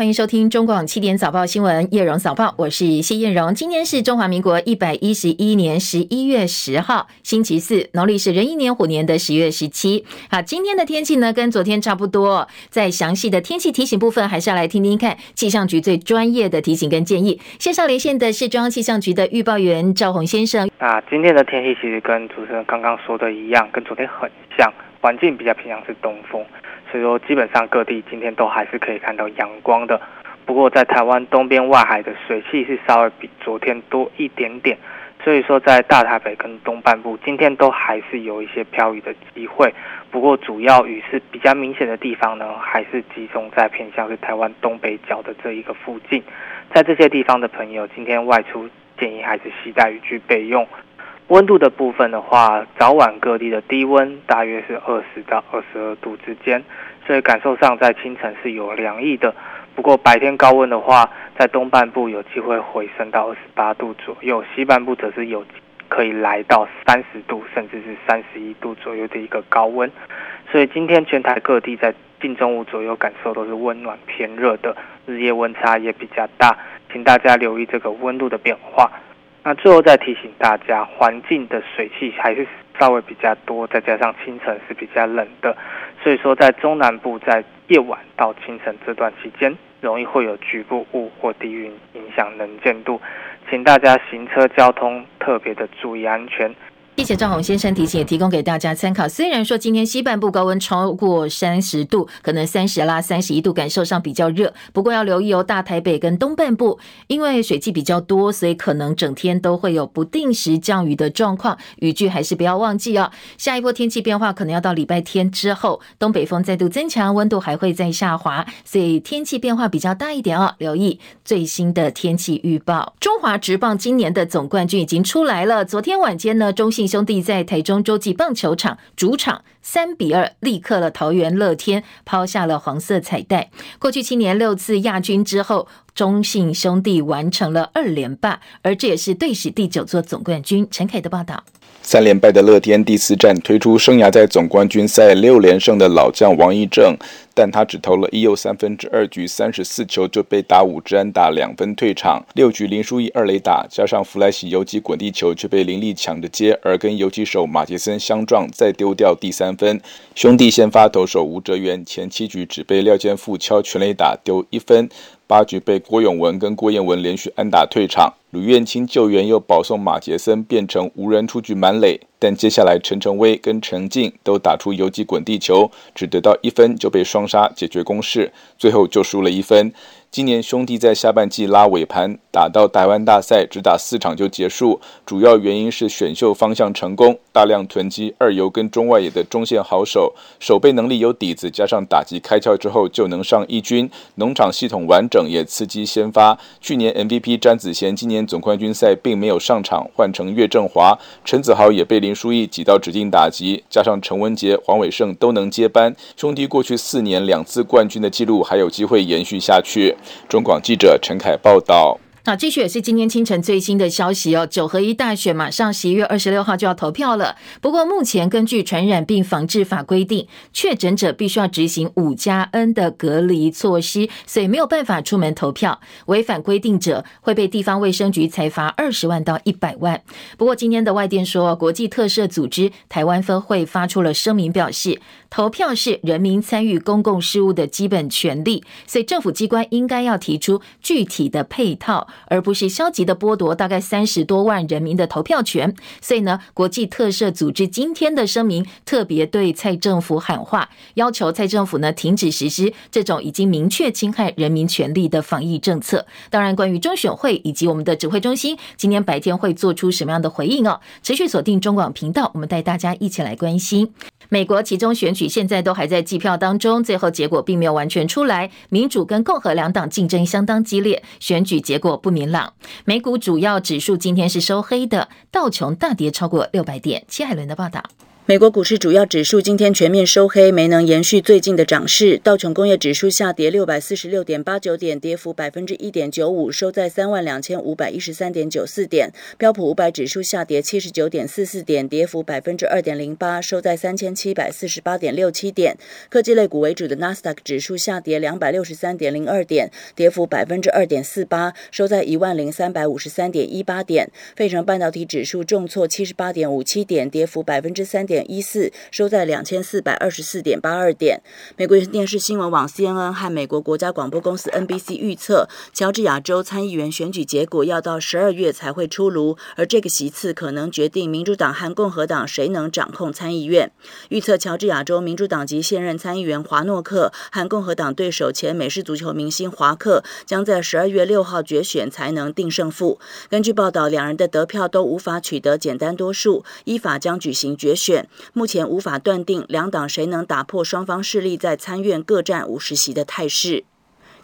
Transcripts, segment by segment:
欢迎收听中广七点早报新闻，叶荣早报，我是谢燕荣。今天是中华民国一百一十一年十一月十号，星期四，农历是壬寅年虎年的十月十七。好，今天的天气呢，跟昨天差不多。在详细的天气提醒部分，还是要来听听看气象局最专业的提醒跟建议。线上连线的是中央气象局的预报员赵宏先生。那今天的天气其实跟主持人刚刚说的一样，跟昨天很像，环境比较偏向是东风。所以说，基本上各地今天都还是可以看到阳光的。不过，在台湾东边外海的水汽是稍微比昨天多一点点。所以说，在大台北跟东半部，今天都还是有一些飘雨的机会。不过，主要雨是比较明显的地方呢，还是集中在偏向是台湾东北角的这一个附近。在这些地方的朋友，今天外出建议还是携带雨具备用。温度的部分的话，早晚各地的低温大约是二十到二十二度之间，所以感受上在清晨是有凉意的。不过白天高温的话，在东半部有机会回升到二十八度左右，西半部则是有可以来到三十度甚至是三十一度左右的一个高温。所以今天全台各地在近中午左右感受都是温暖偏热的，日夜温差也比较大，请大家留意这个温度的变化。那最后再提醒大家，环境的水汽还是稍微比较多，再加上清晨是比较冷的，所以说在中南部在夜晚到清晨这段期间，容易会有局部雾或低云影响能见度，请大家行车交通特别的注意安全。谢谢赵宏先生提醒，也提供给大家参考。虽然说今天西半部高温超过三十度，可能三十啦、三十一度，感受上比较热。不过要留意哦，大台北跟东半部，因为水汽比较多，所以可能整天都会有不定时降雨的状况，雨具还是不要忘记哦。下一波天气变化可能要到礼拜天之后，东北风再度增强，温度还会再下滑，所以天气变化比较大一点哦。留意最新的天气预报。中华职棒今年的总冠军已经出来了，昨天晚间呢，中信。兄弟在台中洲际棒球场主场三比二力克了桃园乐天，抛下了黄色彩带。过去七年六次亚军之后，中信兄弟完成了二连霸，而这也是队史第九座总冠军。陈凯的报道。三连败的乐天第四战推出生涯在总冠军赛六连胜的老将王溢正，但他只投了一又三分之二局三十四球就被打五支安打两分退场，六局林书义二垒打加上弗莱西游击滚地球却被林立抢着接，而跟游击手马杰森相撞再丢掉第三分。兄弟先发投手吴哲源前七局只被廖健富敲全垒打丢一分，八局被郭永文跟郭彦文连续安打退场。吕彦青救援又保送马杰森变成无人出局满垒，但接下来陈晨威跟陈静都打出游击滚地球，只得到一分就被双杀解决攻势，最后就输了一分。今年兄弟在下半季拉尾盘，打到台湾大赛只打四场就结束，主要原因是选秀方向成功，大量囤积二游跟中外野的中线好手，守备能力有底子，加上打击开窍之后就能上一军，农场系统完整也刺激先发。去年 MVP 詹子贤今年总冠军赛并没有上场，换成岳振华，陈子豪也被林书义挤到指定打击，加上陈文杰、黄伟胜都能接班，兄弟过去四年两次冠军的记录还有机会延续下去。中广记者陈凯报道。好，继续也是今天清晨最新的消息哦。九合一大选马上十一月二十六号就要投票了。不过目前根据传染病防治法规定，确诊者必须要执行五加 N 的隔离措施，所以没有办法出门投票。违反规定者会被地方卫生局裁罚二十万到一百万。不过今天的外电说，国际特赦组织台湾分会发出了声明，表示投票是人民参与公共事务的基本权利，所以政府机关应该要提出具体的配套。而不是消极的剥夺大概三十多万人民的投票权，所以呢，国际特赦组织今天的声明特别对蔡政府喊话，要求蔡政府呢停止实施这种已经明确侵害人民权利的防疫政策。当然，关于中选会以及我们的指挥中心今天白天会做出什么样的回应哦？持续锁定中广频道，我们带大家一起来关心。美国其中选举现在都还在计票当中，最后结果并没有完全出来。民主跟共和两党竞争相当激烈，选举结果不明朗。美股主要指数今天是收黑的，道琼大跌超过六百点。戚海伦的报道。美国股市主要指数今天全面收黑，没能延续最近的涨势。道琼工业指数下跌六百四十六点八九点，跌幅百分之一点九五，收在三万两千五百一十三点九四点。标普五百指数下跌七十九点四四点，跌幅百分之二点零八，收在三千七百四十八点六七点。科技类股为主的纳斯达克指数下跌两百六十三点零二点，跌幅百分之二点四八，收在一万零三百五十三点一八点。费城半导体指数重挫七十八点五七点，跌幅百分之三点。一四收在两千四百二十四点八二点。美国电视新闻网 CNN 和美国国家广播公司 NBC 预测，乔治亚州参议员选举结果要到十二月才会出炉，而这个席次可能决定民主党和共和党谁能掌控参议院。预测乔治亚州民主党籍现任参议员华诺克和共和党对手前美式足球明星华克将在十二月六号决选才能定胜负。根据报道，两人的得票都无法取得简单多数，依法将举行决选。目前无法断定两党谁能打破双方势力在参院各占五十席的态势。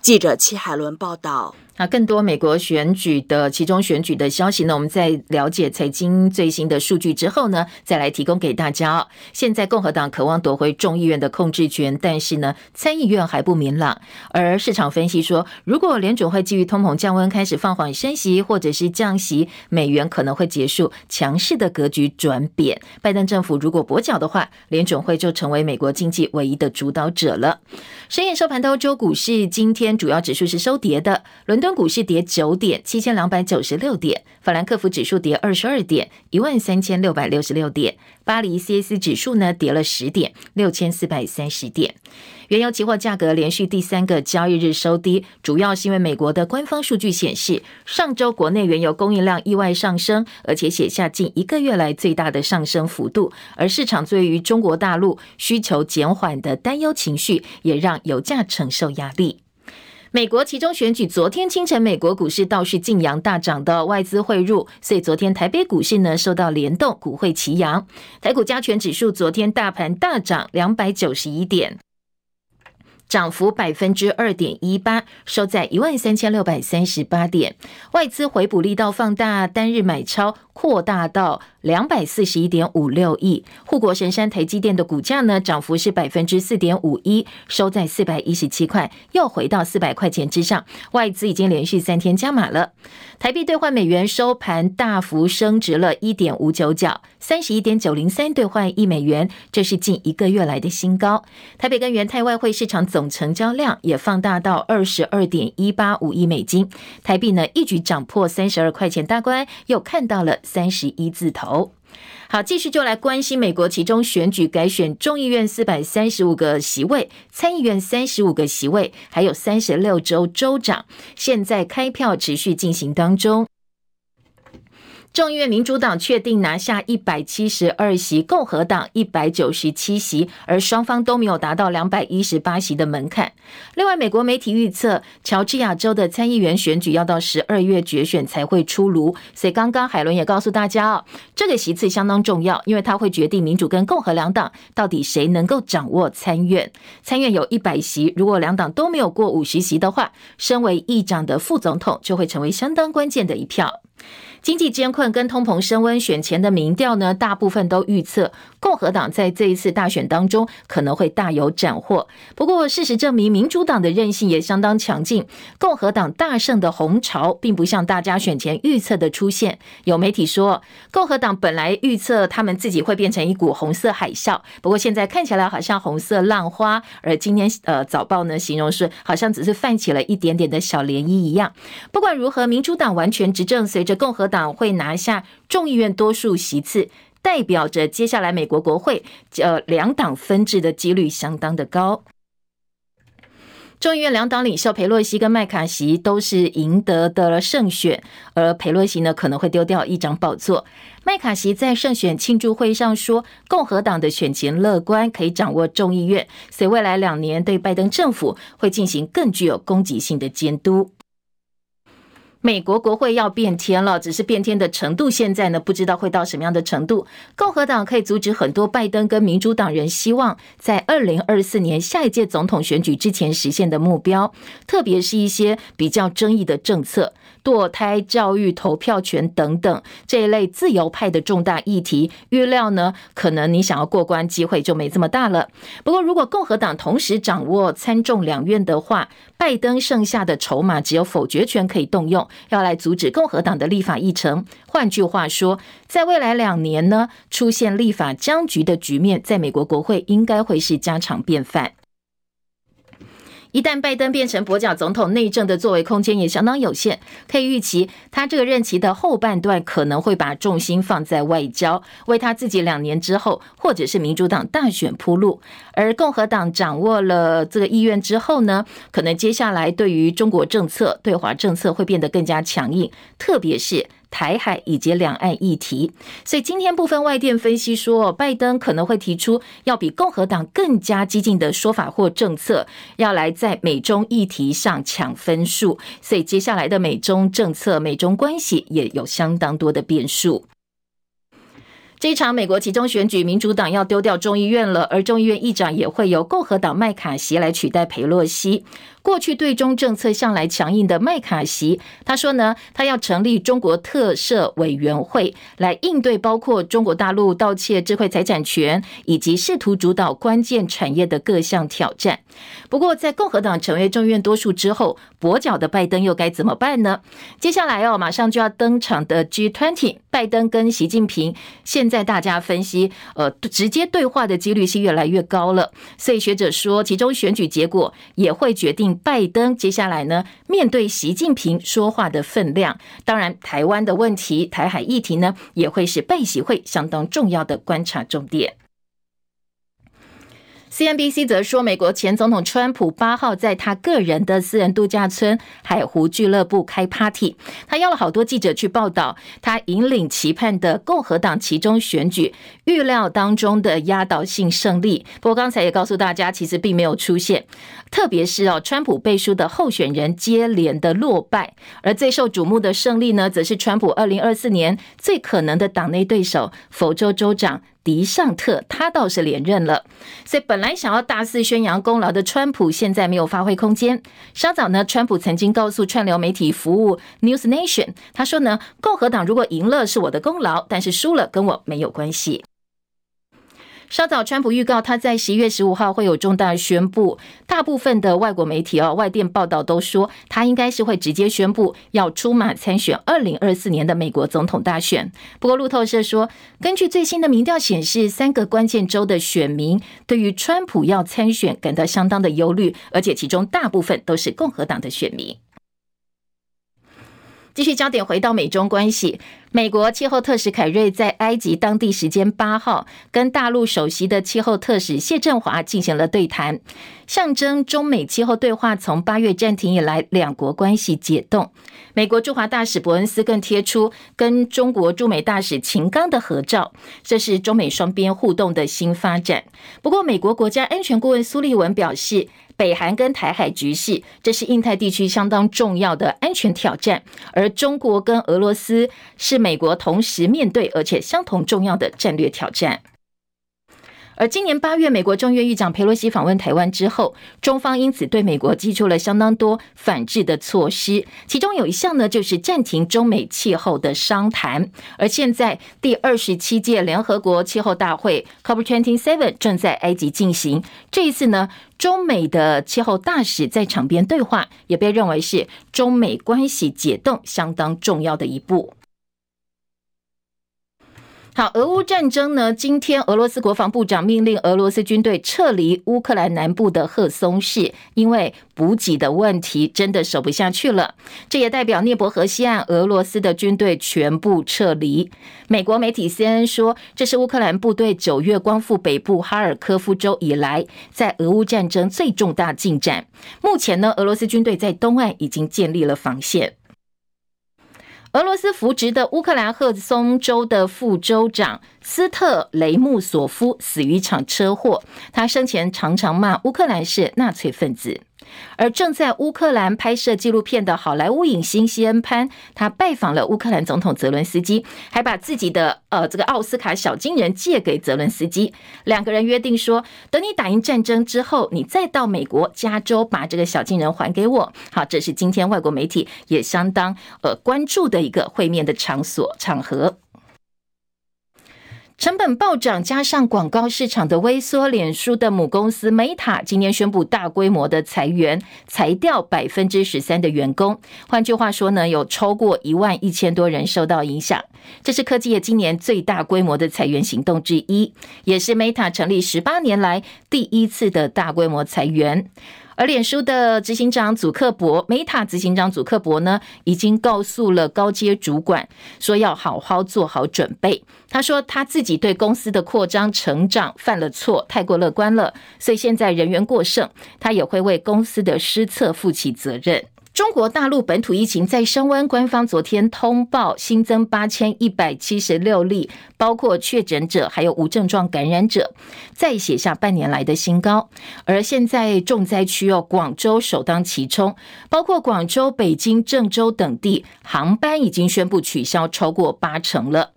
记者戚海伦报道。那更多美国选举的其中选举的消息呢？我们在了解财经最新的数据之后呢，再来提供给大家。现在共和党渴望夺回众议院的控制权，但是呢，参议院还不明朗。而市场分析说，如果联准会基于通膨降温开始放缓升息，或者是降息，美元可能会结束强势的格局转贬。拜登政府如果跛脚的话，联准会就成为美国经济唯一的主导者了。深夜收盘的欧洲股市，今天主要指数是收跌的，伦敦。股市跌九点，七千两百九十六点；法兰克福指数跌二十二点，一万三千六百六十六点；巴黎 CAC 指数呢跌了十点，六千四百三十点。原油期货价格连续第三个交易日收低，主要是因为美国的官方数据显示，上周国内原油供应量意外上升，而且写下近一个月来最大的上升幅度。而市场对于中国大陆需求减缓的担忧情绪，也让油价承受压力。美国其中选举，昨天清晨，美国股市倒是劲扬大涨的外资汇入，所以昨天台北股市呢受到联动，股汇齐扬。台股加权指数昨天大盘大涨两百九十一点。涨幅百分之二点一八，收在一万三千六百三十八点。外资回补力道放大，单日买超扩大到两百四十一点五六亿。护国神山台积电的股价呢，涨幅是百分之四点五一，收在四百一十七块，又回到四百块钱之上。外资已经连续三天加码了。台币兑换美元收盘大幅升值了一点五九角，三十一点九零三兑换一美元，这是近一个月来的新高。台北跟元泰外汇市场总成交量也放大到二十二点一八五亿美金，台币呢一举涨破三十二块钱大关，又看到了三十一字头。好，继续就来关心美国其中选举改选众议院四百三十五个席位，参议院三十五个席位，还有三十六州州长，现在开票持续进行当中。众议院民主党确定拿下一百七十二席，共和党一百九十七席，而双方都没有达到两百一十八席的门槛。另外，美国媒体预测，乔治亚州的参议员选举要到十二月决选才会出炉。所以，刚刚海伦也告诉大家哦，这个席次相当重要，因为它会决定民主跟共和两党到底谁能够掌握参院。参院有一百席，如果两党都没有过五十席的话，身为议长的副总统就会成为相当关键的一票。经济艰困跟通膨升温，选前的民调呢，大部分都预测共和党在这一次大选当中可能会大有斩获。不过，事实证明，民主党的韧性也相当强劲，共和党大胜的红潮并不像大家选前预测的出现。有媒体说，共和党本来预测他们自己会变成一股红色海啸，不过现在看起来好像红色浪花。而今天呃早报呢形容是好像只是泛起了一点点的小涟漪一样。不管如何，民主党完全执政，随着共和党。党会拿下众议院多数席次，代表着接下来美国国会呃两党分治的几率相当的高。众议院两党领袖裴洛西跟麦卡锡都是赢得的胜选，而裴洛西呢可能会丢掉一张宝座。麦卡锡在胜选庆祝会上说，共和党的选情乐观，可以掌握众议院，所以未来两年对拜登政府会进行更具有攻击性的监督。美国国会要变天了，只是变天的程度现在呢，不知道会到什么样的程度。共和党可以阻止很多拜登跟民主党人希望在二零二四年下一届总统选举之前实现的目标，特别是一些比较争议的政策。堕胎、教育、投票权等等这一类自由派的重大议题，预料呢，可能你想要过关机会就没这么大了。不过，如果共和党同时掌握参众两院的话，拜登剩下的筹码只有否决权可以动用，要来阻止共和党的立法议程。换句话说，在未来两年呢，出现立法僵局的局面，在美国国会应该会是家常便饭。一旦拜登变成跛脚总统，内政的作为空间也相当有限。可以预期，他这个任期的后半段可能会把重心放在外交，为他自己两年之后或者是民主党大选铺路。而共和党掌握了这个意愿之后呢，可能接下来对于中国政策、对华政策会变得更加强硬，特别是。台海以及两岸议题，所以今天部分外电分析说，拜登可能会提出要比共和党更加激进的说法或政策，要来在美中议题上抢分数。所以接下来的美中政策、美中关系也有相当多的变数。这一场美国期中选举，民主党要丢掉众议院了，而众议院议长也会由共和党麦卡锡来取代佩洛西。过去对中政策向来强硬的麦卡锡，他说呢，他要成立中国特赦委员会来应对包括中国大陆盗窃智慧财产权以及试图主导关键产业的各项挑战。不过，在共和党成为众院多数之后，跛脚的拜登又该怎么办呢？接下来哦，马上就要登场的 G20，拜登跟习近平，现在大家分析，呃，直接对话的几率是越来越高了。所以学者说，其中选举结果也会决定。拜登接下来呢，面对习近平说话的分量，当然台湾的问题、台海议题呢，也会是拜习会相当重要的观察重点。CNBC 则说，美国前总统川普八号在他个人的私人度假村海湖俱乐部开 party，他邀了好多记者去报道他引领期盼的共和党期中选举预料当中的压倒性胜利。不过刚才也告诉大家，其实并没有出现，特别是哦，川普背书的候选人接连的落败，而最受瞩目的胜利呢，则是川普二零二四年最可能的党内对手佛州州长。迪尚特他倒是连任了，所以本来想要大肆宣扬功劳的川普，现在没有发挥空间。稍早呢，川普曾经告诉串流媒体服务 News Nation，他说呢，共和党如果赢了是我的功劳，但是输了跟我没有关系。稍早，川普预告他在十一月十五号会有重大宣布。大部分的外国媒体哦，外电报道都说他应该是会直接宣布要出马参选二零二四年的美国总统大选。不过路透社说，根据最新的民调显示，三个关键州的选民对于川普要参选感到相当的忧虑，而且其中大部分都是共和党的选民。继续焦点回到美中关系，美国气候特使凯瑞在埃及当地时间八号跟大陆首席的气候特使谢振华进行了对谈，象征中美气候对话从八月暂停以来两国关系解冻。美国驻华大使伯恩斯更贴出跟中国驻美大使秦刚的合照，这是中美双边互动的新发展。不过，美国国家安全顾问苏利文表示，北韩跟台海局势，这是印太地区相当重要的安全挑战，而中国跟俄罗斯是美国同时面对而且相同重要的战略挑战。而今年八月，美国众议院议长佩洛西访问台湾之后，中方因此对美国寄出了相当多反制的措施，其中有一项呢，就是暂停中美气候的商谈。而现在第二十七届联合国气候大会 （COP27） 正在埃及进行，这一次呢，中美的气候大使在场边对话，也被认为是中美关系解冻相当重要的一步。好，俄乌战争呢？今天俄罗斯国防部长命令俄罗斯军队撤离乌克兰南部的赫松市，因为补给的问题真的守不下去了。这也代表聂伯河西岸俄罗斯的军队全部撤离。美国媒体 CNN 说，这是乌克兰部队九月光复北部哈尔科夫州以来，在俄乌战争最重大进展。目前呢，俄罗斯军队在东岸已经建立了防线。俄罗斯扶植的乌克兰赫松州的副州长斯特雷穆索夫死于一场车祸。他生前常常骂乌克兰是纳粹分子。而正在乌克兰拍摄纪录片的好莱坞影星西恩潘，他拜访了乌克兰总统泽伦斯基，还把自己的呃这个奥斯卡小金人借给泽伦斯基。两个人约定说，等你打赢战争之后，你再到美国加州把这个小金人还给我。好，这是今天外国媒体也相当呃关注的一个会面的场所场合。成本暴涨，加上广告市场的萎缩，脸书的母公司 Meta 今年宣布大规模的裁员，裁掉百分之十三的员工。换句话说呢，有超过一万一千多人受到影响。这是科技业今年最大规模的裁员行动之一，也是 Meta 成立十八年来第一次的大规模裁员。而脸书的执行长祖克伯，Meta 执行长祖克伯呢，已经告诉了高阶主管，说要好好做好准备。他说他自己对公司的扩张成长犯了错，太过乐观了，所以现在人员过剩，他也会为公司的失策负起责任。中国大陆本土疫情再升温，官方昨天通报新增八千一百七十六例，包括确诊者还有无症状感染者，再写下半年来的新高。而现在重灾区哦，广州首当其冲，包括广州、北京、郑州等地航班已经宣布取消超过八成了。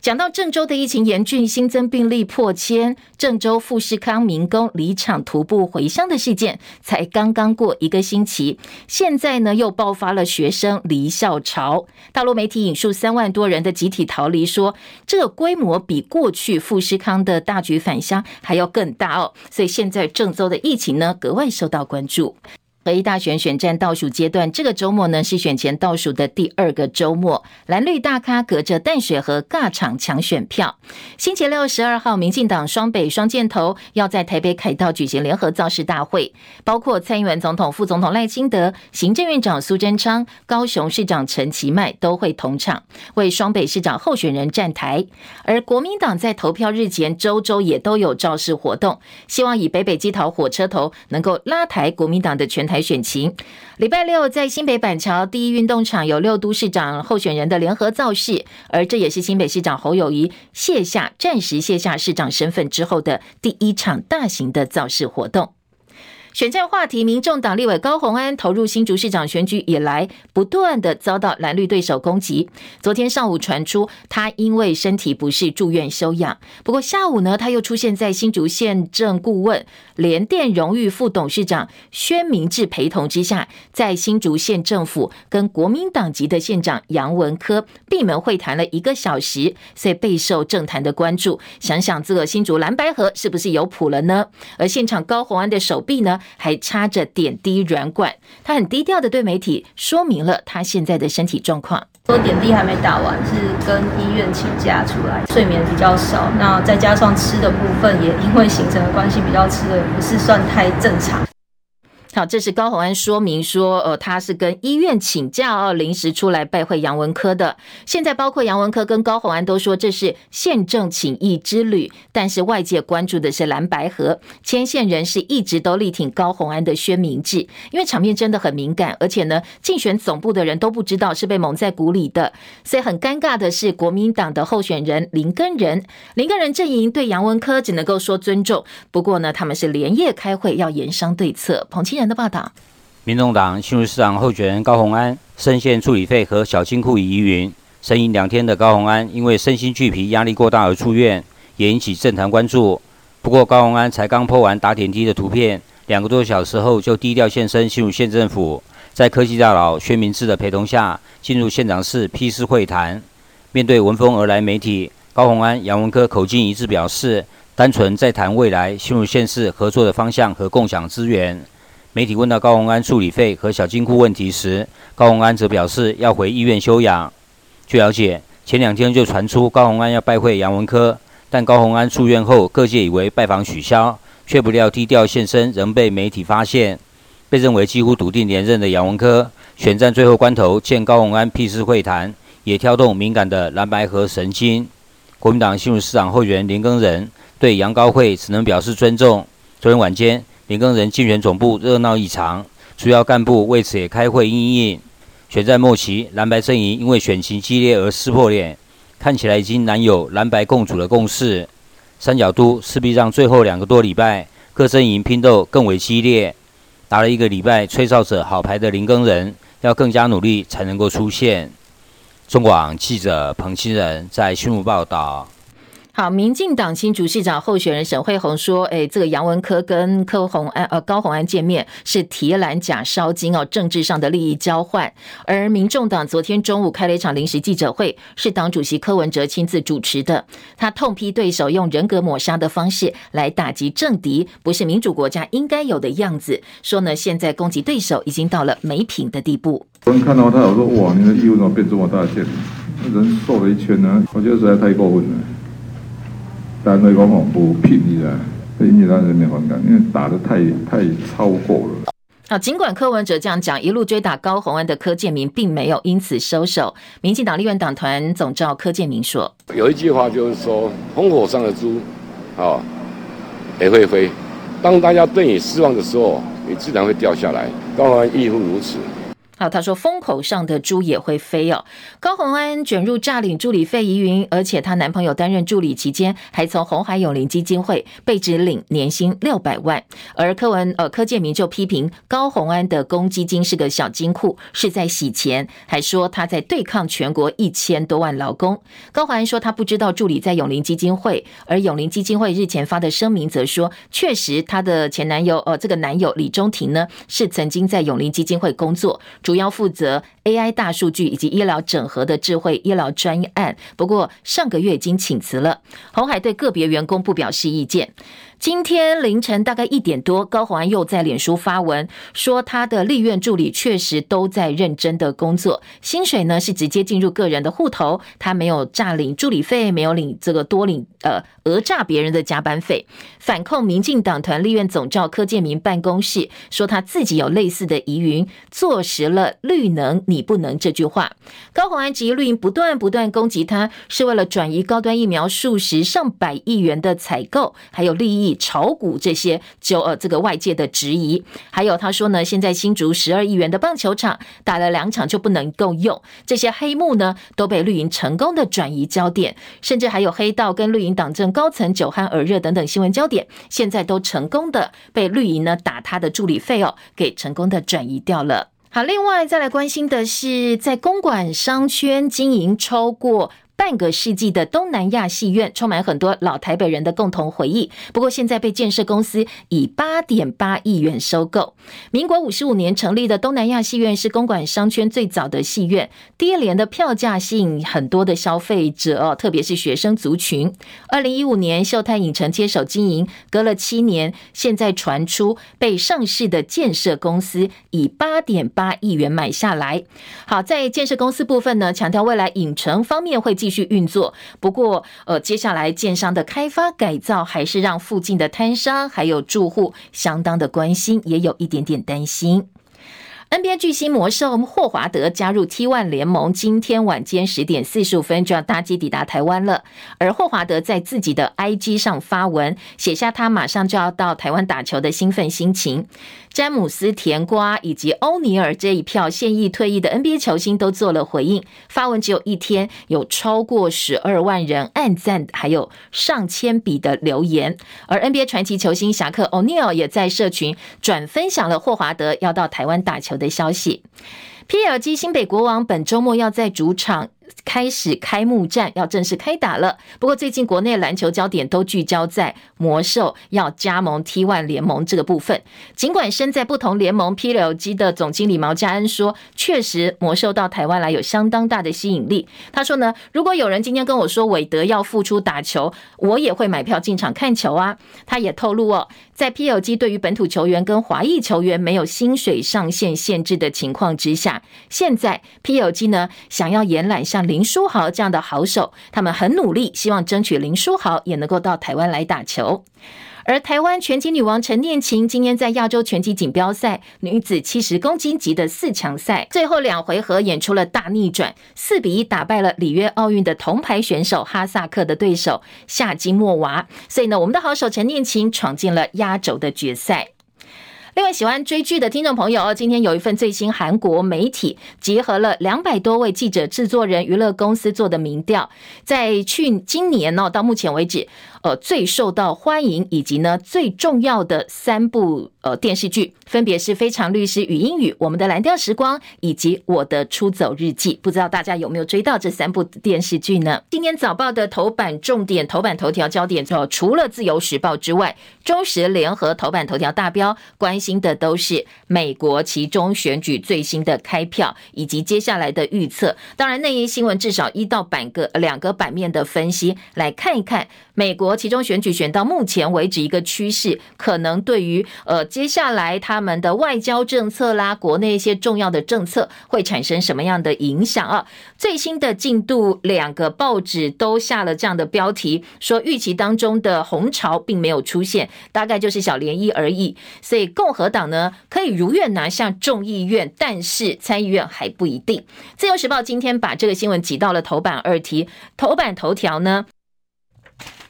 讲到郑州的疫情严峻，新增病例破千，郑州富士康民工离场徒步回乡的事件才刚刚过一个星期，现在呢又爆发了学生离校潮。大陆媒体引述三万多人的集体逃离，说这个规模比过去富士康的大举返乡还要更大哦。所以现在郑州的疫情呢格外受到关注。合一大选选战倒数阶段，这个周末呢是选前倒数的第二个周末，蓝绿大咖隔着淡水河尬场抢选票。星期六十二号，民进党双北双箭头要在台北凯道举行联合造势大会，包括蔡英文总统、副总统赖清德、行政院长苏贞昌、高雄市长陈其迈都会同场为双北市长候选人站台。而国民党在投票日前周周也都有造势活动，希望以北北基桃火车头能够拉抬国民党的全台选情，礼拜六在新北板桥第一运动场有六都市长候选人的联合造势，而这也是新北市长侯友谊卸下暂时卸下市长身份之后的第一场大型的造势活动。选战话题，民众党立委高虹安投入新竹市长选举以来，不断的遭到蓝绿对手攻击。昨天上午传出他因为身体不适住院休养，不过下午呢，他又出现在新竹县政顾问联电荣誉副董事长薛明志陪同之下，在新竹县政府跟国民党籍的县长杨文科闭门会谈了一个小时，所以备受政坛的关注。想想这个新竹蓝白合是不是有谱了呢？而现场高虹安的手臂呢？还插着点滴软管，他很低调的对媒体说明了他现在的身体状况。说点滴还没打完，是跟医院请假出来，睡眠比较少，那再加上吃的部分也因为行程的关系，比较吃的也不是算太正常。好，这是高虹安说明说，呃，他是跟医院请假哦，临时出来拜会杨文科的。现在包括杨文科跟高虹安都说这是县政请益之旅，但是外界关注的是蓝白合，牵线人士一直都力挺高虹安的薛明志，因为场面真的很敏感，而且呢，竞选总部的人都不知道是被蒙在鼓里的，所以很尴尬的是国民党的候选人林根仁，林根仁阵营对杨文科只能够说尊重，不过呢，他们是连夜开会要研商对策，彭清的报道，民众党新竹市长候选人高虹安深陷处理费和小金库疑云，生医两天的高虹安因为身心俱疲、压力过大而出院，也引起政坛关注。不过高虹安才刚 PO 完打点滴的图片，两个多小时后就低调现身进入县政府，在科技大佬薛明志的陪同下进入县长室批示会谈。面对闻风而来媒体，高虹安、杨文科口径一致表示，单纯在谈未来新竹县市合作的方向和共享资源。媒体问到高宏安处理费和小金库问题时，高宏安则表示要回医院休养。据了解，前两天就传出高宏安要拜会杨文科，但高宏安住院后，各界以为拜访取消，却不料低调现身，仍被媒体发现。被认为几乎笃定连任的杨文科，选战最后关头见高宏安辟示会谈，也挑动敏感的蓝白合神经。国民党新竹市长候选人林耕仁对杨高会只能表示尊重。昨天晚间。林耕仁竞选总部热闹异常，主要干部为此也开会应应。选战末期，蓝白阵营因为选情激烈而撕破脸，看起来已经难有蓝白共主的共识。三角都势必让最后两个多礼拜各阵营拼斗更为激烈。打了一个礼拜吹哨者好牌的林耕仁，要更加努力才能够出现。中广记者彭清仁在新闻报道。好，民进党新竹市长候选人沈慧虹说：“哎，这个杨文科跟柯虹安呃高虹安见面是铁杆假烧金哦，政治上的利益交换。”而民众党昨天中午开了一场临时记者会，是党主席柯文哲亲自主持的。他痛批对手用人格抹杀的方式来打击政敌，不是民主国家应该有的样子。说呢，现在攻击对手已经到了没品的地步。我看到他，我说：“哇，你的衣服怎么变这么大件？人瘦了一圈呢？我觉得实在太过分了。”单位往往不便宜的，引起让人民反感，因为打得太太超过了。好，尽管柯文哲这样讲，一路追打高虹安的柯建明并没有因此收手。民进党立院党团总召柯建明说：“有一句话就是说，烽火上的猪，啊，也会飞。当大家对你失望的时候，你自然会掉下来。高虹安亦复如此。”他说风口上的猪也会飞哦。高虹安卷入诈领助理费疑云，而且她男朋友担任助理期间，还从红海永林基金会被指领年薪六百万。而柯文呃柯建铭就批评高虹安的公积金是个小金库，是在洗钱，还说他在对抗全国一千多万劳工。高虹安说他不知道助理在永林基金会，而永林基金会日前发的声明则说，确实他的前男友呃这个男友李中庭呢是曾经在永林基金会工作。主要负责 AI 大数据以及医疗整合的智慧医疗专案，不过上个月已经请辞了。红海对个别员工不表示意见。今天凌晨大概一点多，高虹安又在脸书发文说，他的立院助理确实都在认真的工作，薪水呢是直接进入个人的户头，他没有诈领助理费，没有领这个多领呃讹诈别人的加班费。反控民进党团立院总召柯建铭办公室说他自己有类似的疑云，坐实了“绿能你不能”这句话。高虹安质疑绿营不断不断攻击他，是为了转移高端疫苗数十上百亿元的采购，还有利益。炒股这些就呃这个外界的质疑，还有他说呢，现在新竹十二亿元的棒球场打了两场就不能够用，这些黑幕呢都被绿营成功的转移焦点，甚至还有黑道跟绿营党政高层酒酣耳热等等新闻焦点，现在都成功的被绿营呢打他的助理费哦给成功的转移掉了。好，另外再来关心的是，在公馆商圈经营超过。半个世纪的东南亚戏院，充满很多老台北人的共同回忆。不过现在被建设公司以八点八亿元收购。民国五十五年成立的东南亚戏院是公馆商圈最早的戏院，低廉的票价吸引很多的消费者哦，特别是学生族群。二零一五年秀泰影城接手经营，隔了七年，现在传出被上市的建设公司以八点八亿元买下来。好，在建设公司部分呢，强调未来影城方面会继。去运作，不过呃，接下来建商的开发改造还是让附近的摊商还有住户相当的关心，也有一点点担心。NBA 巨星魔兽霍华德加入 T1 联盟，今天晚间十点四十五分就要搭机抵达台湾了。而霍华德在自己的 IG 上发文，写下他马上就要到台湾打球的兴奋心情。詹姆斯、甜瓜以及欧尼尔这一票现役退役的 NBA 球星都做了回应。发文只有一天，有超过十二万人按赞，还有上千笔的留言。而 NBA 传奇球星侠客欧尼尔也在社群转分享了霍华德要到台湾打球的消息。PLG 新北国王本周末要在主场。开始开幕战要正式开打了，不过最近国内篮球焦点都聚焦在魔兽要加盟 T1 联盟这个部分。尽管身在不同联盟，PLG 的总经理毛家恩说，确实魔兽到台湾来有相当大的吸引力。他说呢，如果有人今天跟我说韦德要复出打球，我也会买票进场看球啊。他也透露哦，在 PLG 对于本土球员跟华裔球员没有薪水上限限制的情况之下，现在 PLG 呢想要延揽像林书豪这样的好手，他们很努力，希望争取林书豪也能够到台湾来打球。而台湾拳击女王陈念琴今天在亚洲拳击锦标赛女子七十公斤级的四强赛，最后两回合演出了大逆转，四比一打败了里约奥运的铜牌选手哈萨克的对手夏金莫娃，所以呢，我们的好手陈念琴闯进了压轴的决赛。另外，喜欢追剧的听众朋友，今天有一份最新韩国媒体结合了两百多位记者、制作人、娱乐公司做的民调，在去今年呢，到目前为止，呃最受到欢迎以及呢最重要的三部呃电视剧，分别是《非常律师禹英语》、《我们的蓝调时光》以及《我的出走日记》。不知道大家有没有追到这三部电视剧呢？今天早报的头版重点、头版头条焦点，除了《自由时报》之外，中时联合头版头条大标关心的都是美国其中选举最新的开票以及接下来的预测。当然，内页新闻至少一到版个两个版面的分析，来看一看美国其中选举选到目前为止一个趋势，可能对于呃接下来他们的外交政策啦，国内一些重要的政策会产生什么样的影响啊？最新的进度，两个报纸都下了这样的标题，说预期当中的红潮并没有出现，大概就是小涟漪而已。所以共和党呢可以如愿拿下众议院，但是参议院还不一定。自由时报今天把这个新闻挤到了头版二题，头版头条呢。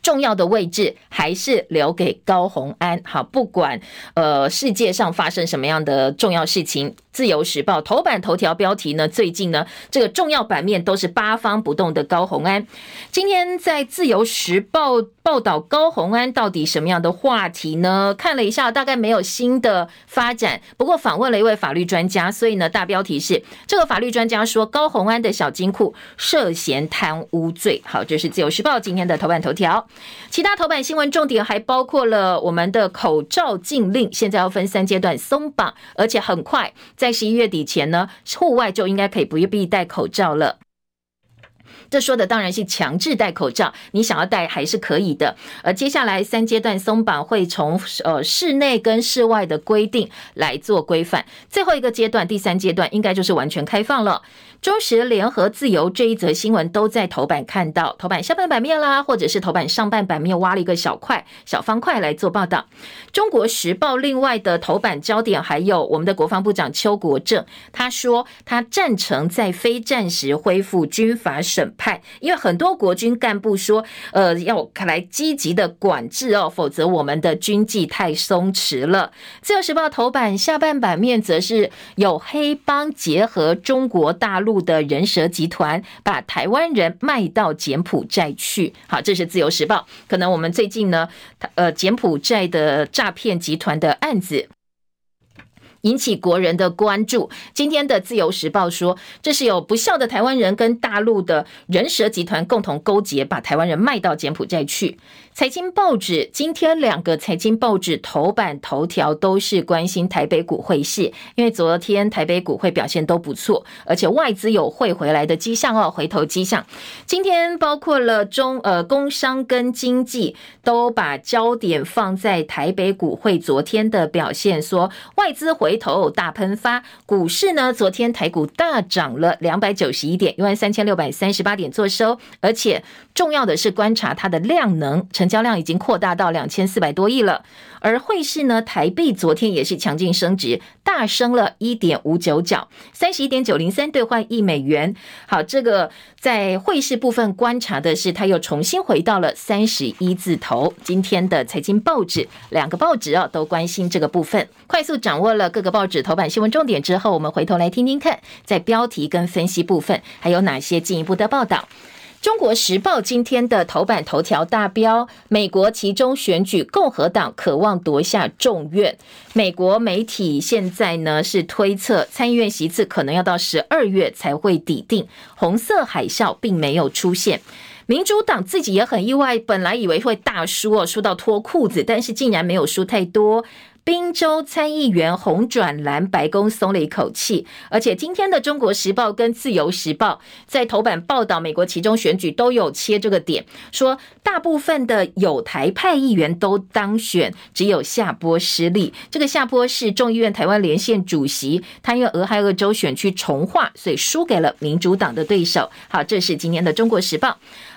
重要的位置还是留给高虹安。好，不管呃世界上发生什么样的重要事情，自由时报头版头条标题呢，最近呢这个重要版面都是八方不动的高虹安。今天在自由时报报道高虹安到底什么样的话题呢？看了一下，大概没有新的发展。不过访问了一位法律专家，所以呢大标题是这个法律专家说高虹安的小金库涉嫌贪污罪。好，这是自由时报今天的头版头条。其他头版新闻重点还包括了我们的口罩禁令，现在要分三阶段松绑，而且很快在十一月底前呢，户外就应该可以不必戴口罩了。这说的当然是强制戴口罩，你想要戴还是可以的。而接下来三阶段松绑会从呃室内跟室外的规定来做规范，最后一个阶段第三阶段应该就是完全开放了。中时联合自由这一则新闻都在头版看到，头版下半版面啦，或者是头版上半版面挖了一个小块小方块来做报道。中国时报另外的头版焦点还有我们的国防部长邱国正，他说他赞成在非战时恢复军法审判，因为很多国军干部说，呃，要看来积极的管制哦，否则我们的军纪太松弛了。自由时报头版下半版面则是有黑帮结合中国大陆。的人蛇集团把台湾人卖到柬埔寨去。好，这是自由时报。可能我们最近呢，呃，柬埔寨的诈骗集团的案子。引起国人的关注。今天的自由时报说，这是有不孝的台湾人跟大陆的人蛇集团共同勾结，把台湾人卖到柬埔寨去。财经报纸今天两个财经报纸头版头条都是关心台北股汇市，因为昨天台北股汇表现都不错，而且外资有汇回来的迹象哦，回头迹象。今天包括了中呃工商跟经济都把焦点放在台北股汇昨天的表现，说外资回头大喷发，股市呢昨天台股大涨了两百九十一点，一万三千六百三十八点做收，而且重要的是观察它的量能。成交量已经扩大到两千四百多亿了，而汇市呢，台币昨天也是强劲升值，大升了一点五九角，三十一点九零三兑换一美元。好，这个在汇市部分观察的是，它又重新回到了三十一字头。今天的财经报纸，两个报纸啊都关心这个部分。快速掌握了各个报纸头版新闻重点之后，我们回头来听听看，在标题跟分析部分还有哪些进一步的报道。中国时报今天的头版头条大标：美国其中选举，共和党渴望夺下众院。美国媒体现在呢是推测，参议院席次可能要到十二月才会抵定。红色海啸并没有出现，民主党自己也很意外，本来以为会大输哦，输到脱裤子，但是竟然没有输太多。宾州参议员红转蓝，白宫松了一口气。而且今天的《中国时报》跟《自由时报》在头版报道美国其中选举都有切这个点，说大部分的有台派议员都当选，只有下波失利。这个下波是众议院台湾连线主席，他因为俄亥俄州选区重划，所以输给了民主党的对手。好，这是今天的《中国时报》。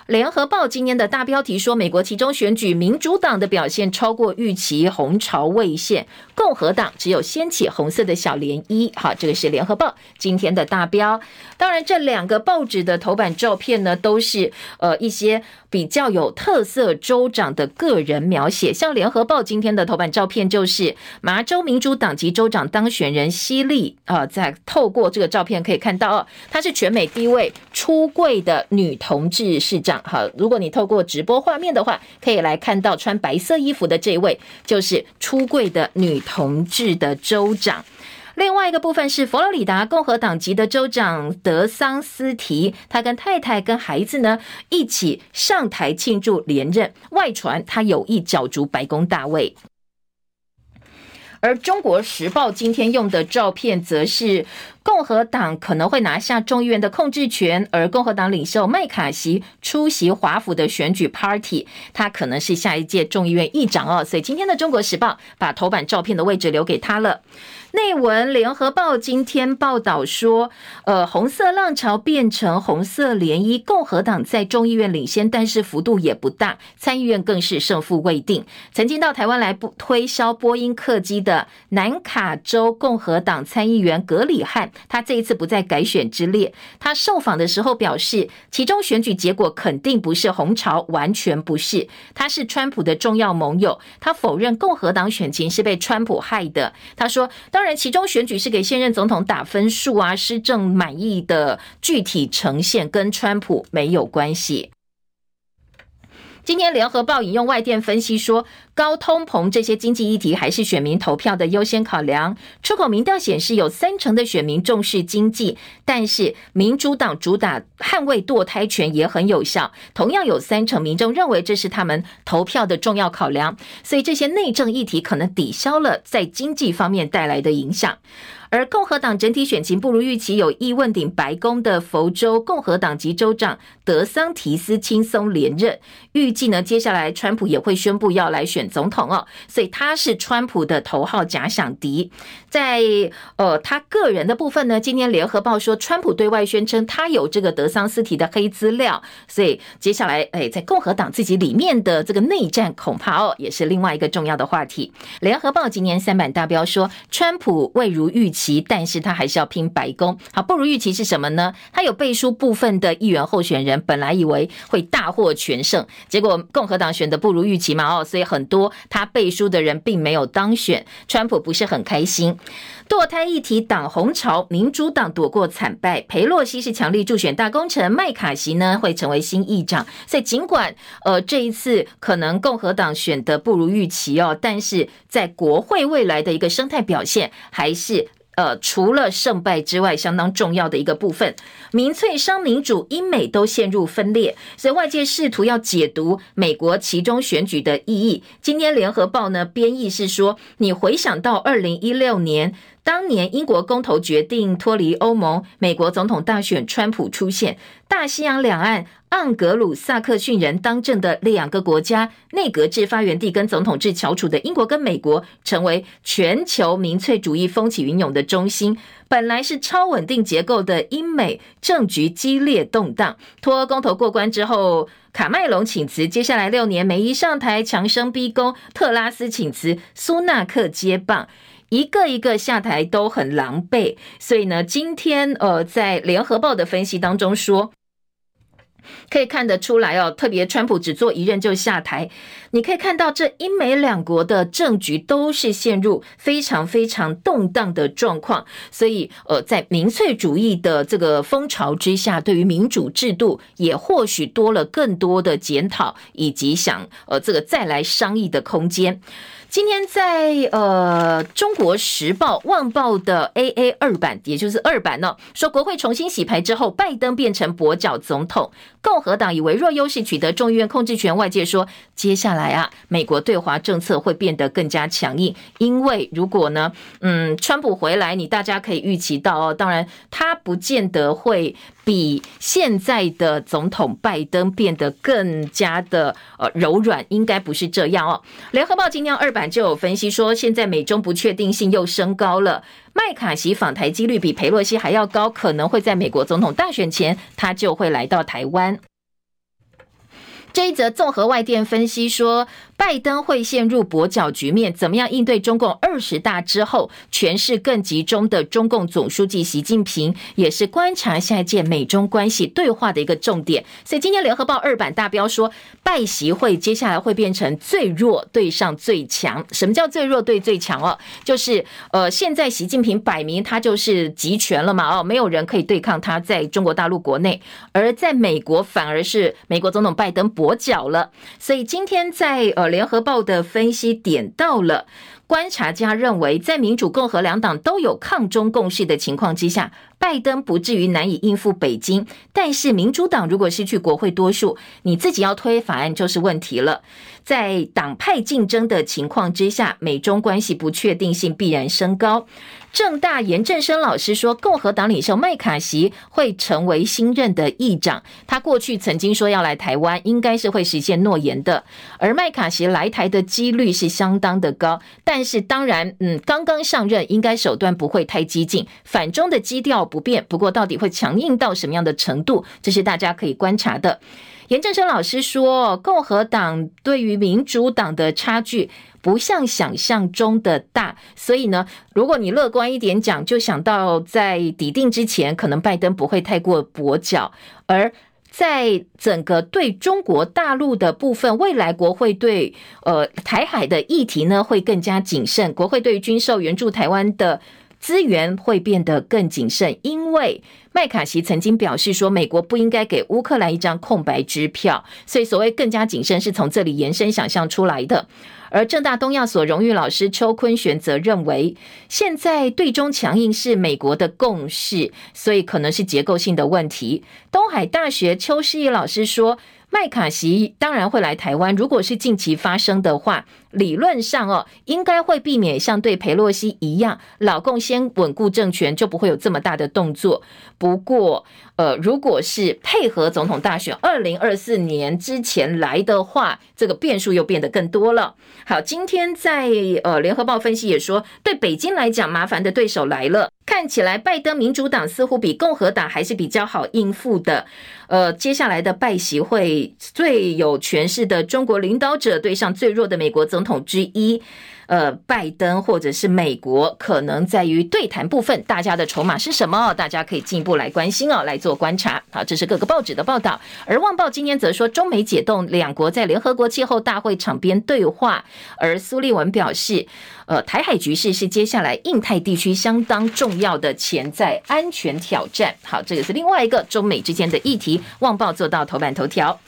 联合报今天的大标题说，美国其中选举，民主党的表现超过预期，红潮未现，共和党只有掀起红色的小涟漪。好，这个是联合报今天的大标。当然，这两个报纸的头版照片呢，都是呃一些比较有特色州长的个人描写。像联合报今天的头版照片就是麻州民主党籍州长当选人希利啊，在透过这个照片可以看到，哦，她是全美第一位出柜的女同志市长。好，如果你透过直播画面的话，可以来看到穿白色衣服的这位，就是出柜的女同志的州长。另外一个部分是佛罗里达共和党籍的州长德桑斯提，他跟太太跟孩子呢一起上台庆祝连任，外传他有意角逐白宫大位。而中国时报今天用的照片，则是共和党可能会拿下众议院的控制权，而共和党领袖麦卡锡出席华府的选举 party，他可能是下一届众议院议长哦。所以今天的中国时报把头版照片的位置留给他了。内文，《联合报》今天报道说，呃，红色浪潮变成红色涟漪，共和党在众议院领先，但是幅度也不大，参议院更是胜负未定。曾经到台湾来不推销波音客机的南卡州共和党参议员格里汉，他这一次不在改选之列。他受访的时候表示，其中选举结果肯定不是红潮，完全不是。他是川普的重要盟友，他否认共和党选情是被川普害的。他说，当。然，其中选举是给现任总统打分数啊，施政满意的具体呈现跟川普没有关系。今天联合报引用外电分析说，高通膨这些经济议题还是选民投票的优先考量。出口民调显示，有三成的选民重视经济，但是民主党主打捍卫堕胎权也很有效，同样有三成民众认为这是他们投票的重要考量。所以这些内政议题可能抵消了在经济方面带来的影响。而共和党整体选情不如预期，有意问鼎白宫的佛州共和党籍州长德桑提斯轻松连任。预计呢，接下来川普也会宣布要来选总统哦，所以他是川普的头号假想敌。在呃他个人的部分呢，今天联合报说，川普对外宣称他有这个德桑斯提的黑资料，所以接下来哎，在共和党自己里面的这个内战，恐怕哦也是另外一个重要的话题。联合报今年三版大标说，川普未如预期。但是他还是要拼白宫。好，不如预期是什么呢？他有背书部分的议员候选人，本来以为会大获全胜，结果共和党选的不如预期嘛，哦，所以很多多他背书的人并没有当选，川普不是很开心。堕胎议题党红潮，民主党躲过惨败，裴洛西是强力助选大功臣，麦卡锡呢会成为新议长。所以尽管呃这一次可能共和党选的不如预期哦，但是在国会未来的一个生态表现还是。呃，除了胜败之外，相当重要的一个部分，民粹商民主，英美都陷入分裂，所以外界试图要解读美国其中选举的意义。今天联合报呢编译是说，你回想到二零一六年。当年英国公投决定脱离欧盟，美国总统大选，川普出现，大西洋两岸盎格鲁撒克逊人当政的两个国家，内阁制发源地跟总统制翘楚的英国跟美国，成为全球民粹主义风起云涌的中心。本来是超稳定结构的英美政局激烈动荡，脱欧公投过关之后，卡麦隆请辞，接下来六年梅姨上台强生逼宫，特拉斯请辞，苏纳克接棒。一个一个下台都很狼狈，所以呢，今天呃，在联合报的分析当中说，可以看得出来哦，特别川普只做一任就下台，你可以看到这英美两国的政局都是陷入非常非常动荡的状况，所以呃，在民粹主义的这个风潮之下，对于民主制度也或许多了更多的检讨以及想呃这个再来商议的空间。今天在呃《中国时报》《旺报》的 AA 二版，也就是二版呢，说国会重新洗牌之后，拜登变成跛脚总统，共和党以微弱优势取得众议院控制权。外界说，接下来啊，美国对华政策会变得更加强硬，因为如果呢，嗯，川普回来，你大家可以预期到哦，当然他不见得会。比现在的总统拜登变得更加的呃柔软，应该不是这样哦。联合报今天二版就有分析说，现在美中不确定性又升高了，麦卡锡访台几率比佩洛西还要高，可能会在美国总统大选前，他就会来到台湾。这一则综合外电分析说，拜登会陷入跛脚局面，怎么样应对中共二十大之后权势更集中的中共总书记习近平，也是观察下一届美中关系对话的一个重点。所以今天联合报二版大标说，拜习会接下来会变成最弱对上最强。什么叫最弱对最强哦？就是呃，现在习近平摆明他就是集权了嘛，哦，没有人可以对抗他在中国大陆国内，而在美国反而是美国总统拜登跛脚了。所以今天在呃。联合报的分析点到了，观察家认为，在民主、共和两党都有抗中共识的情况之下，拜登不至于难以应付北京。但是民主党如果失去国会多数，你自己要推法案就是问题了。在党派竞争的情况之下，美中关系不确定性必然升高。政大严正声老师说，共和党领袖麦卡锡会成为新任的议长。他过去曾经说要来台湾，应该是会实现诺言的。而麦卡锡来台的几率是相当的高，但是当然，嗯，刚刚上任，应该手段不会太激进，反中的基调不变。不过，到底会强硬到什么样的程度，这是大家可以观察的。严正声老师说，共和党对于民主党的差距。不像想象中的大，所以呢，如果你乐观一点讲，就想到在抵定之前，可能拜登不会太过跛脚，而在整个对中国大陆的部分，未来国会对呃台海的议题呢会更加谨慎，国会对于军售援助台湾的资源会变得更谨慎，因为麦卡锡曾经表示说，美国不应该给乌克兰一张空白支票，所以所谓更加谨慎是从这里延伸想象出来的。而正大东亚所荣誉老师邱坤玄则认为，现在对中强硬是美国的共识，所以可能是结构性的问题。东海大学邱世义老师说，麦卡锡当然会来台湾，如果是近期发生的话，理论上哦，应该会避免像对裴洛西一样，老共先稳固政权，就不会有这么大的动作。不过，呃，如果是配合总统大选，二零二四年之前来的话，这个变数又变得更多了。好，今天在呃联合报分析也说，对北京来讲，麻烦的对手来了。看起来拜登民主党似乎比共和党还是比较好应付的。呃，接下来的拜习会，最有权势的中国领导者对上最弱的美国总统之一。呃，拜登或者是美国，可能在于对谈部分，大家的筹码是什么？大家可以进一步来关心哦，来做观察。好，这是各个报纸的报道。而《旺报》今天则说，中美解冻，两国在联合国气候大会场边对话。而苏利文表示，呃，台海局势是接下来印太地区相当重要的潜在安全挑战。好，这个是另外一个中美之间的议题，《旺报》做到头版头条。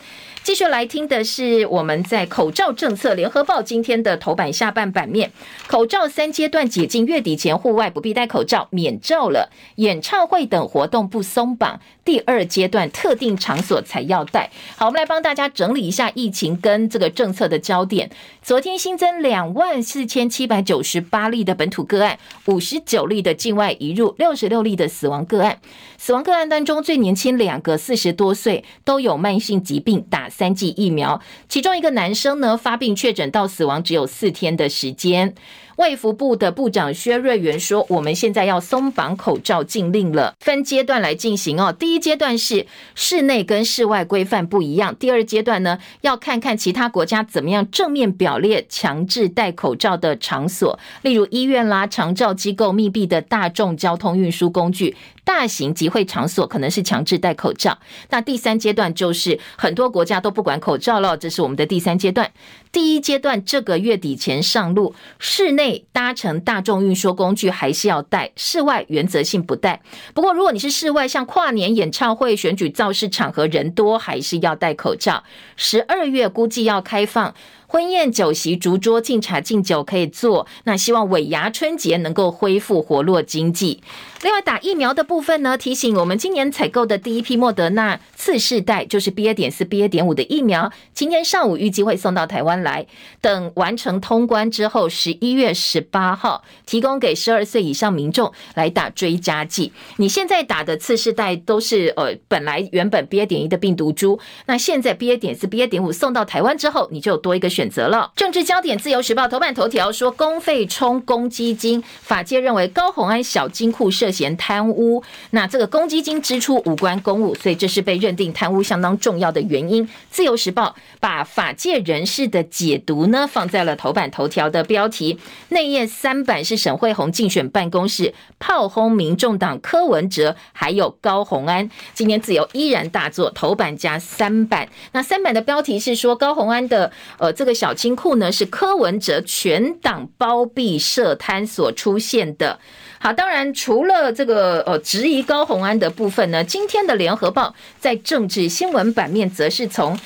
继续来听的是我们在口罩政策，联合报今天的头版下半版面，口罩三阶段解禁，月底前户外不必戴口罩，免罩了。演唱会等活动不松绑，第二阶段特定场所才要戴。好，我们来帮大家整理一下疫情跟这个政策的焦点。昨天新增两万四千七百九十八例的本土个案，五十九例的境外移入，六十六例的死亡个案。死亡个案当中最年轻两个四十多岁，都有慢性疾病，打三剂疫苗。其中一个男生呢，发病确诊到死亡只有四天的时间。卫福部的部长薛瑞元说：“我们现在要松绑口罩禁令了，分阶段来进行哦。第一阶段是室内跟室外规范不一样，第二阶段呢，要看看其他国家怎么样正面表列强制戴口罩的场所，例如医院啦、长照机构、密闭的大众交通运输工具、大型集会场所，可能是强制戴口罩。那第三阶段就是很多国家都不管口罩了，这是我们的第三阶段。第一阶段这个月底前上路，室内。”搭乘大众运输工具还是要戴，室外原则性不戴。不过，如果你是室外，像跨年演唱会、选举造势场合人多，还是要戴口罩。十二月估计要开放。婚宴酒席、竹桌敬茶敬酒可以做，那希望尾牙春节能够恢复活络经济。另外，打疫苗的部分呢，提醒我们今年采购的第一批莫德纳次世代，就是 BA. 点四、BA. 点五的疫苗，今天上午预计会送到台湾来。等完成通关之后，十一月十八号提供给十二岁以上民众来打追加剂。你现在打的次世代都是呃，本来原本 BA. 点一的病毒株，那现在 BA. 点四、BA. 点五送到台湾之后，你就多一个。选择了。政治焦点，自由时报头版头条说，公费充公积金，法界认为高虹安小金库涉嫌贪污，那这个公积金支出无关公务，所以这是被认定贪污相当重要的原因。自由时报把法界人士的解读呢放在了头版头条的标题，内页三版是沈慧红竞选办公室炮轰民众党柯文哲，还有高虹安。今天自由依然大作头版加三版，那三版的标题是说高虹安的呃这个小金库呢是柯文哲全党包庇涉贪所出现的。好，当然除了这个呃质疑高红安的部分呢，今天的联合报在政治新闻版面则是从。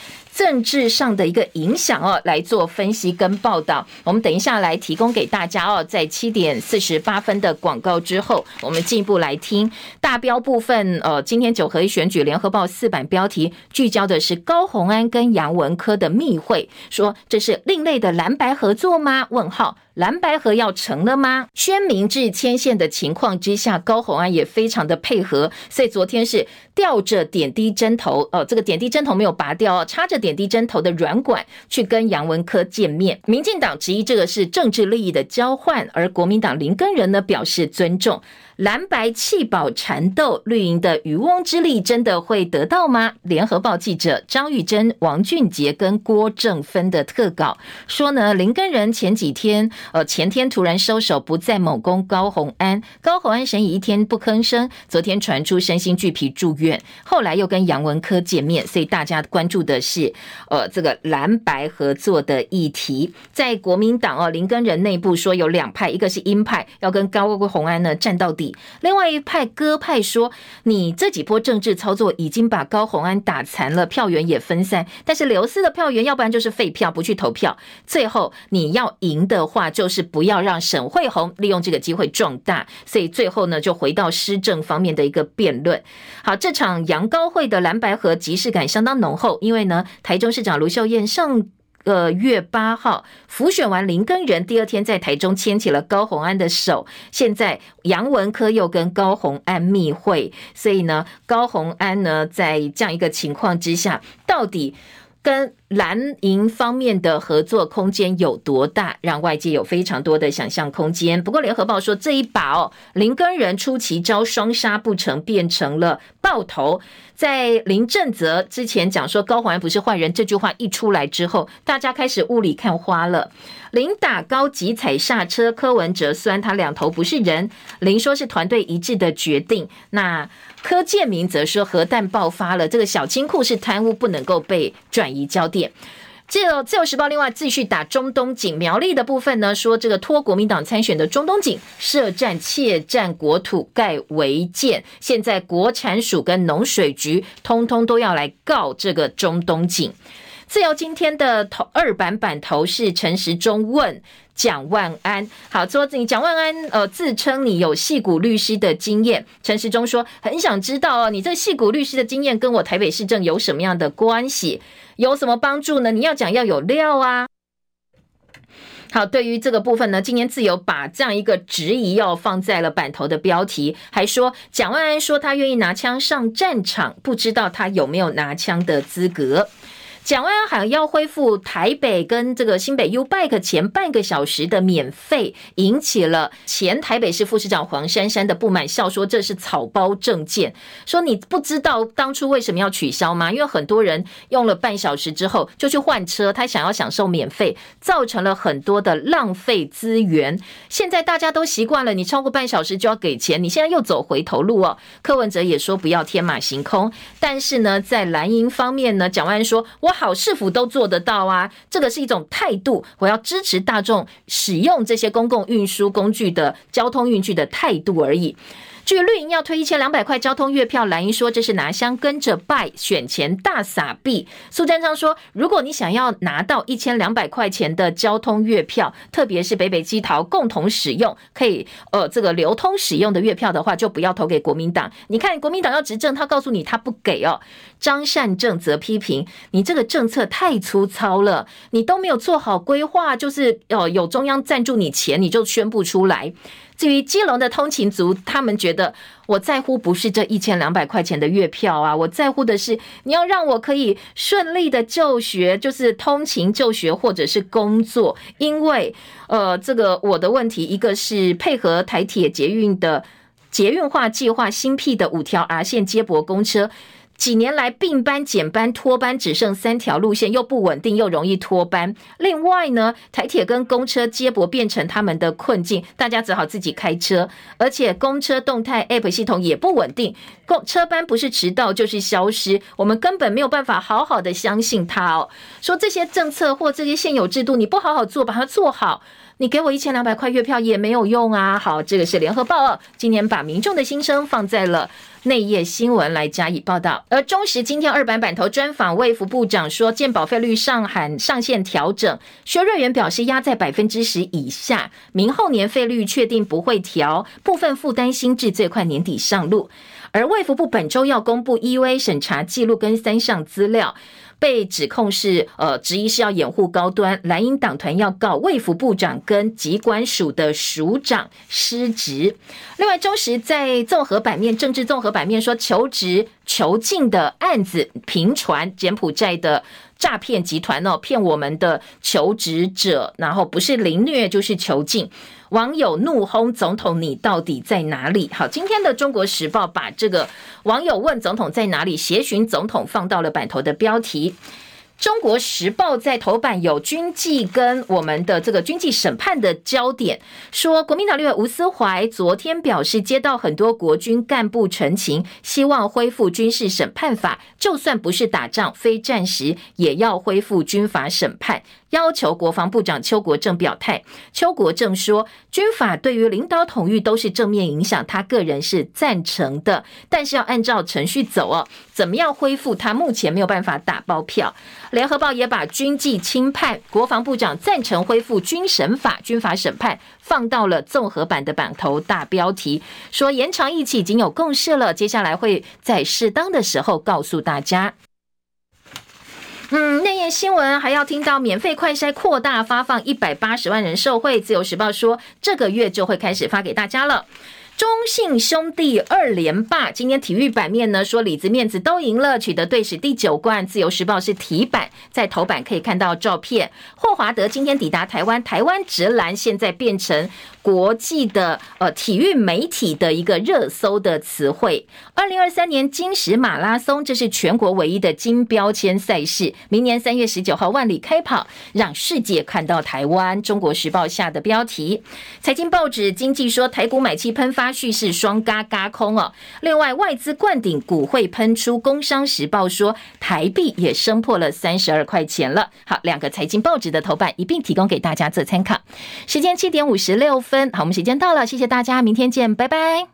政治上的一个影响哦，来做分析跟报道。我们等一下来提供给大家哦，在七点四十八分的广告之后，我们进一步来听大标部分。呃，今天九合一选举，联合报四版标题聚焦的是高虹安跟杨文科的密会，说这是另类的蓝白合作吗？问号。蓝白河要成了吗？宣明治牵线的情况之下，高虹安也非常的配合，所以昨天是吊着点滴针头哦，这个点滴针头没有拔掉哦，插着点滴针头的软管去跟杨文科见面。民进党质疑这个是政治利益的交换，而国民党林根人呢表示尊重。蓝白弃保缠斗，绿营的渔翁之利真的会得到吗？联合报记者张玉珍、王俊杰跟郭正芬的特稿说呢，林根仁前几天，呃，前天突然收手，不再猛攻高虹安，高虹安神隐一天不吭声，昨天传出身心俱疲住院，后来又跟杨文科见面，所以大家关注的是，呃，这个蓝白合作的议题，在国民党哦，林根仁内部说有两派，一个是鹰派，要跟高虹安呢战到底。另外一派鸽派说，你这几波政治操作已经把高虹安打残了，票源也分散。但是刘思的票源，要不然就是废票，不去投票。最后你要赢的话，就是不要让沈慧虹利用这个机会壮大。所以最后呢，就回到施政方面的一个辩论。好，这场杨高会的蓝白合即视感相当浓厚，因为呢，台中市长卢秀燕上。个月八号辅选完林根源，第二天在台中牵起了高红安的手。现在杨文科又跟高红安密会，所以呢，高红安呢在这样一个情况之下，到底跟蓝营方面的合作空间有多大，让外界有非常多的想象空间。不过联合报说这一把哦，林根人出奇招双杀不成，变成了爆头。在林正则之前讲说高虹安不是坏人这句话一出来之后，大家开始雾里看花了。林打高急踩刹车，柯文哲酸他两头不是人。林说是团队一致的决定。那柯建铭则说核弹爆发了，这个小金库是贪污，不能够被转移焦点。这个自由时报另外继续打中东锦苗栗的部分呢，说这个托国民党参选的中东锦涉战窃占国土盖违建，现在国产署跟农水局通通都要来告这个中东锦。自由今天的头二版版头是陈时中问。蒋万安，好，说你蒋万安，呃，自称你有戏骨律师的经验。陈时中说，很想知道哦，你这戏骨律师的经验跟我台北市政有什么样的关系，有什么帮助呢？你要讲要有料啊。好，对于这个部分呢，今天自由把这样一个质疑要放在了版头的标题，还说蒋万安说他愿意拿枪上战场，不知道他有没有拿枪的资格。蒋万安还要恢复台北跟这个新北 U Bike 前半个小时的免费，引起了前台北市副市长黄珊珊的不满，笑说这是草包政见，说你不知道当初为什么要取消吗？因为很多人用了半小时之后就去换车，他想要享受免费，造成了很多的浪费资源。现在大家都习惯了，你超过半小时就要给钱，你现在又走回头路哦。柯文哲也说不要天马行空，但是呢，在蓝营方面呢，蒋万安说我。好，是否都做得到啊！这个是一种态度，我要支持大众使用这些公共运输工具的交通运具的态度而已。至于绿营要推一千两百块交通月票，蓝营说这是拿香跟着拜，选前大撒币。苏贞昌说，如果你想要拿到一千两百块钱的交通月票，特别是北北基桃共同使用，可以呃这个流通使用的月票的话，就不要投给国民党。你看国民党要执政，他告诉你他不给哦。张善政则批评你这个政策太粗糙了，你都没有做好规划，就是呃有中央赞助你钱，你就宣布出来。至于基隆的通勤族，他们觉得我在乎不是这一千两百块钱的月票啊，我在乎的是你要让我可以顺利的就学，就是通勤就学或者是工作。因为呃，这个我的问题，一个是配合台铁捷运的捷运化计划新辟的五条 R 线接驳公车。几年来并班减班脱班，只剩三条路线，又不稳定又容易脱班。另外呢，台铁跟公车接驳变成他们的困境，大家只好自己开车，而且公车动态 App 系统也不稳定，公车班不是迟到就是消失，我们根本没有办法好好的相信他哦。说这些政策或这些现有制度，你不好好做，把它做好。你给我一千两百块月票也没有用啊！好，这个是联合报哦，今年把民众的心声放在了内页新闻来加以报道。而中时今天二版版头专访卫福部长说，健保费率上喊上限调整，薛瑞元表示压在百分之十以下，明后年费率确定不会调，部分负担新制最快年底上路。而卫福部本周要公布 EUA 审查记录跟三项资料。被指控是呃，质疑是要掩护高端，蓝营党团要告卫福部长跟疾管署的署长失职。另外，中时在综合版面政治综合版面说，求职囚禁的案子频传，柬埔寨的诈骗集团哦，骗我们的求职者，然后不是凌虐就是囚禁。网友怒轰总统：“你到底在哪里？”好，今天的《中国时报》把这个网友问总统在哪里，协寻总统放到了版头的标题。中国时报在头版有军纪跟我们的这个军纪审判的焦点，说国民党立委吴思怀昨天表示，接到很多国军干部陈情，希望恢复军事审判法，就算不是打仗、非战时，也要恢复军法审判。要求国防部长邱国正表态。邱国正说，军法对于领导统御都是正面影响，他个人是赞成的，但是要按照程序走哦。怎么样恢复？他目前没有办法打包票。联合报也把军纪轻判，国防部长赞成恢复军审法、军法审判，放到了综合版的版头大标题，说延长一期已经有共识了，接下来会在适当的时候告诉大家。嗯，内页新闻还要听到免费快筛扩大发放，一百八十万人受惠。自由时报说，这个月就会开始发给大家了。中信兄弟二连霸，今天体育版面呢说里子面子都赢了，取得队史第九冠。自由时报是题版，在头版可以看到照片。霍华德今天抵达台湾，台湾直篮现在变成国际的呃体育媒体的一个热搜的词汇。二零二三年金石马拉松，这是全国唯一的金标签赛事。明年三月十九号万里开跑，让世界看到台湾。中国时报下的标题，财经报纸经济说台股买气喷发。蓄势双嘎嘎空哦，另外外资灌顶，股汇喷出。工商时报说台币也升破了三十二块钱了。好，两个财经报纸的头版一并提供给大家做参考。时间七点五十六分，好，我们时间到了，谢谢大家，明天见，拜拜。